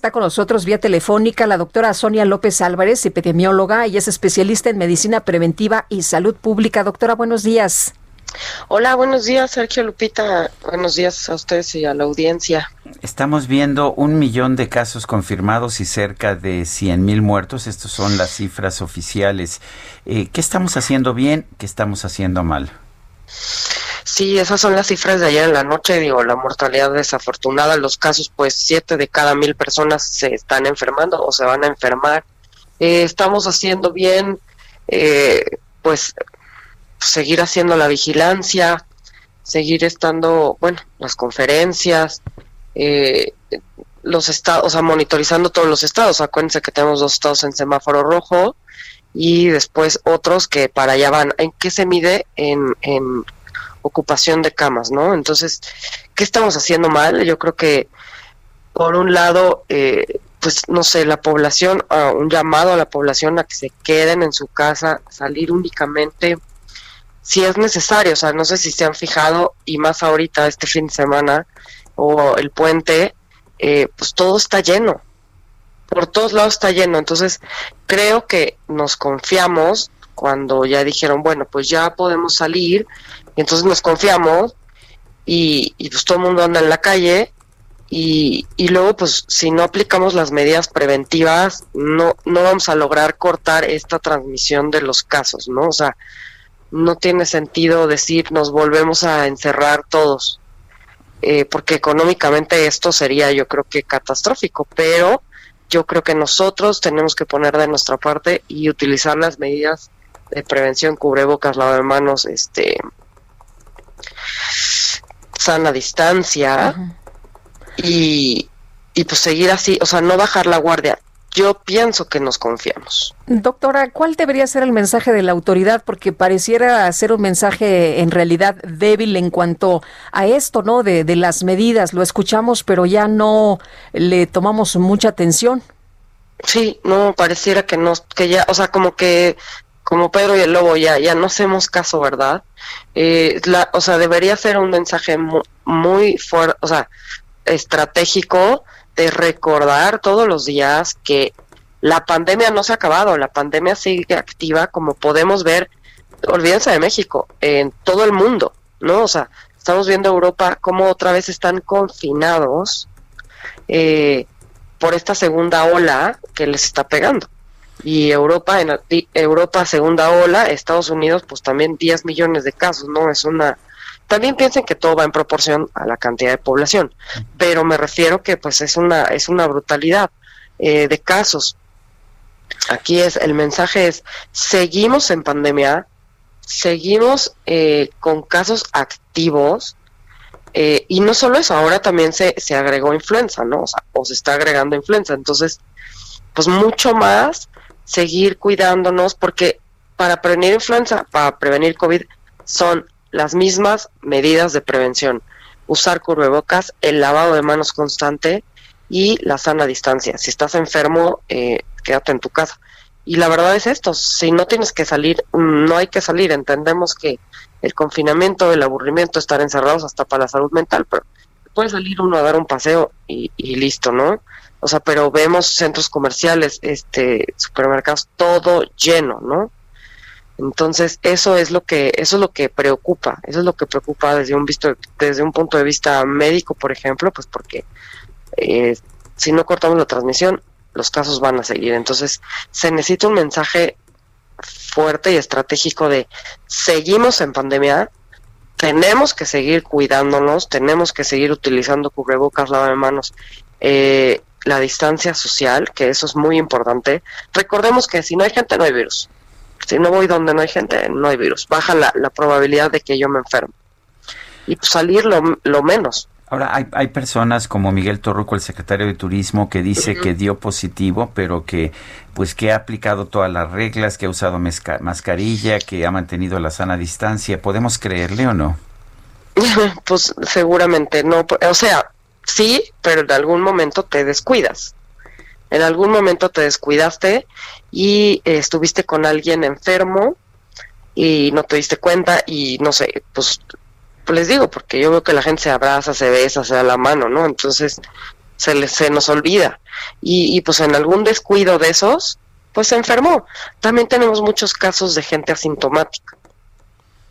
Está con nosotros vía telefónica la doctora Sonia López Álvarez, epidemióloga y es especialista en medicina preventiva y salud pública. Doctora, buenos días. Hola, buenos días, Sergio Lupita. Buenos días a ustedes y a la audiencia. Estamos viendo un millón de casos confirmados y cerca de 100 mil muertos. Estas son las cifras oficiales. Eh, ¿Qué estamos haciendo bien? ¿Qué estamos haciendo mal? Sí, esas son las cifras de ayer en la noche. Digo, la mortalidad desafortunada, los casos, pues siete de cada mil personas se están enfermando o se van a enfermar. Eh, estamos haciendo bien, eh, pues seguir haciendo la vigilancia, seguir estando, bueno, las conferencias, eh, los estados, o sea, monitorizando todos los estados. Acuérdense que tenemos dos estados en semáforo rojo y después otros que para allá van. ¿En qué se mide? En, en ocupación de camas, ¿no? Entonces, ¿qué estamos haciendo mal? Yo creo que, por un lado, eh, pues no sé, la población, uh, un llamado a la población a que se queden en su casa, salir únicamente si es necesario, o sea, no sé si se han fijado, y más ahorita este fin de semana o el puente, eh, pues todo está lleno, por todos lados está lleno, entonces creo que nos confiamos cuando ya dijeron, bueno, pues ya podemos salir, y entonces nos confiamos y, pues todo el mundo anda en la calle y, y luego pues si no aplicamos las medidas preventivas no, no vamos a lograr cortar esta transmisión de los casos, ¿no? O sea, no tiene sentido decir nos volvemos a encerrar todos, eh, porque económicamente esto sería yo creo que catastrófico, pero yo creo que nosotros tenemos que poner de nuestra parte y utilizar las medidas de prevención, cubrebocas, lavado de manos, este, sana distancia y, y pues seguir así, o sea, no bajar la guardia yo pienso que nos confiamos. Doctora, ¿cuál debería ser el mensaje de la autoridad? Porque pareciera ser un mensaje en realidad débil en cuanto a esto, ¿no? De, de las medidas. Lo escuchamos, pero ya no le tomamos mucha atención. Sí, no, pareciera que no, que ya, o sea, como que como Pedro y el Lobo ya, ya no hacemos caso, ¿verdad? Eh, o sea, debería ser un mensaje muy, muy fuerte, o sea, estratégico de recordar todos los días que la pandemia no se ha acabado, la pandemia sigue activa, como podemos ver, olvídense de México, en todo el mundo, ¿no? O sea, estamos viendo Europa cómo otra vez están confinados eh, por esta segunda ola que les está pegando. Y Europa, en Europa segunda ola, Estados Unidos, pues también 10 millones de casos, ¿no? Es una también piensen que todo va en proporción a la cantidad de población, pero me refiero que pues es una es una brutalidad eh, de casos. Aquí es el mensaje es seguimos en pandemia, seguimos eh, con casos activos eh, y no solo eso, ahora también se, se agregó influenza, ¿no? O, sea, o se está agregando influenza, entonces pues mucho más seguir cuidándonos porque para prevenir influenza, para prevenir COVID son las mismas medidas de prevención. Usar cubrebocas, el lavado de manos constante y la sana distancia. Si estás enfermo, eh, quédate en tu casa. Y la verdad es esto, si no tienes que salir, no hay que salir. Entendemos que el confinamiento, el aburrimiento, estar encerrados hasta para la salud mental, pero puede salir uno a dar un paseo y, listo, ¿no? O sea, pero vemos centros comerciales, este, supermercados, todo lleno, ¿no? Entonces, eso es lo que eso es lo que preocupa, eso es lo que preocupa desde un visto desde un punto de vista médico, por ejemplo, pues porque eh, si no cortamos la transmisión, los casos van a seguir. Entonces, se necesita un mensaje fuerte y estratégico de seguimos en pandemia, tenemos que seguir cuidándonos, tenemos que seguir utilizando cubrebocas, lava de manos, eh, la distancia social, que eso es muy importante. Recordemos que si no hay gente, no hay virus. Si no voy donde no hay gente, no hay virus. Baja la, probabilidad de que yo me enferme. Y pues salir lo, lo menos. Ahora, hay, hay personas como Miguel Torruco, el secretario de Turismo, que dice que dio positivo, pero que pues que ha aplicado todas las reglas, que ha usado mascarilla, que ha mantenido la sana distancia. ¿Podemos creerle o no? pues seguramente no. O sea, sí, pero en algún momento te descuidas. En algún momento te descuidaste y estuviste con alguien enfermo y no te diste cuenta y no sé, pues les digo, porque yo veo que la gente se abraza, se besa, se da la mano, ¿no? Entonces se, les, se nos olvida. Y, y pues en algún descuido de esos, pues se enfermó. También tenemos muchos casos de gente asintomática,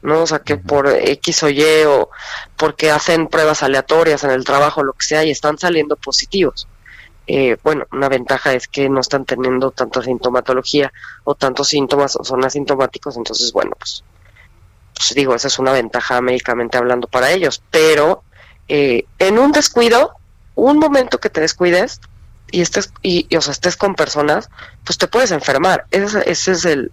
¿no? O sea, que por X o Y o porque hacen pruebas aleatorias en el trabajo, lo que sea, y están saliendo positivos. Eh, bueno, una ventaja es que no están teniendo tanta sintomatología o tantos síntomas o son asintomáticos, entonces, bueno, pues pues digo, esa es una ventaja médicamente hablando para ellos, pero eh, en un descuido, un momento que te descuides y estés, y, o sea, estés con personas, pues te puedes enfermar. Ese, ese es el,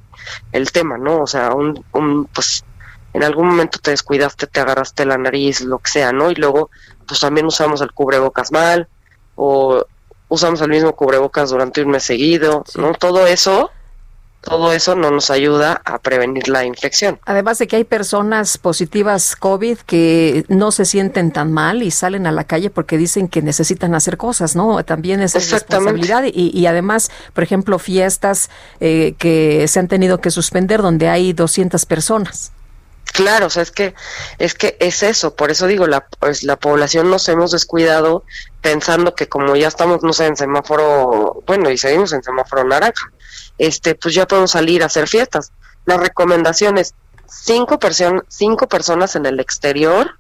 el tema, ¿no? O sea, un, un, pues en algún momento te descuidaste, te agarraste la nariz, lo que sea, ¿no? Y luego, pues también usamos el cubrebocas mal, o usamos el mismo cubrebocas durante un mes seguido, ¿no? Todo eso todo eso no nos ayuda a prevenir la infección. Además de que hay personas positivas COVID que no se sienten tan mal y salen a la calle porque dicen que necesitan hacer cosas, ¿no? También es responsabilidad y, y, además, por ejemplo, fiestas eh, que se han tenido que suspender donde hay 200 personas. Claro, o sea, es que es que es eso, por eso digo, la pues la población nos hemos descuidado pensando que como ya estamos no sé en semáforo, bueno, y seguimos en semáforo naranja, este, pues ya podemos salir a hacer fiestas. La recomendación es cinco, cinco personas en el exterior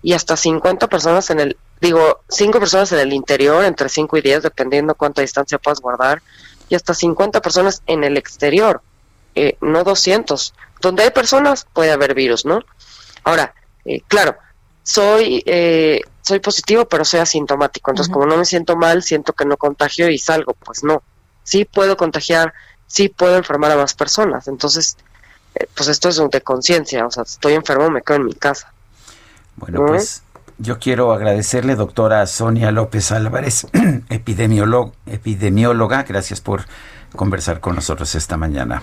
y hasta 50 personas en el, digo, cinco personas en el interior, entre 5 y 10, dependiendo cuánta distancia puedas guardar, y hasta 50 personas en el exterior, eh, no 200. Donde hay personas puede haber virus, ¿no? Ahora, eh, claro, soy eh, soy positivo, pero soy asintomático. Entonces, como no me siento mal, siento que no contagio y salgo. Pues no. Sí puedo contagiar sí puedo enfermar a más personas. Entonces, eh, pues esto es de conciencia, o sea, estoy enfermo, me quedo en mi casa. Bueno, pues yo quiero agradecerle, doctora Sonia López Álvarez, epidemióloga, gracias por conversar con nosotros esta mañana.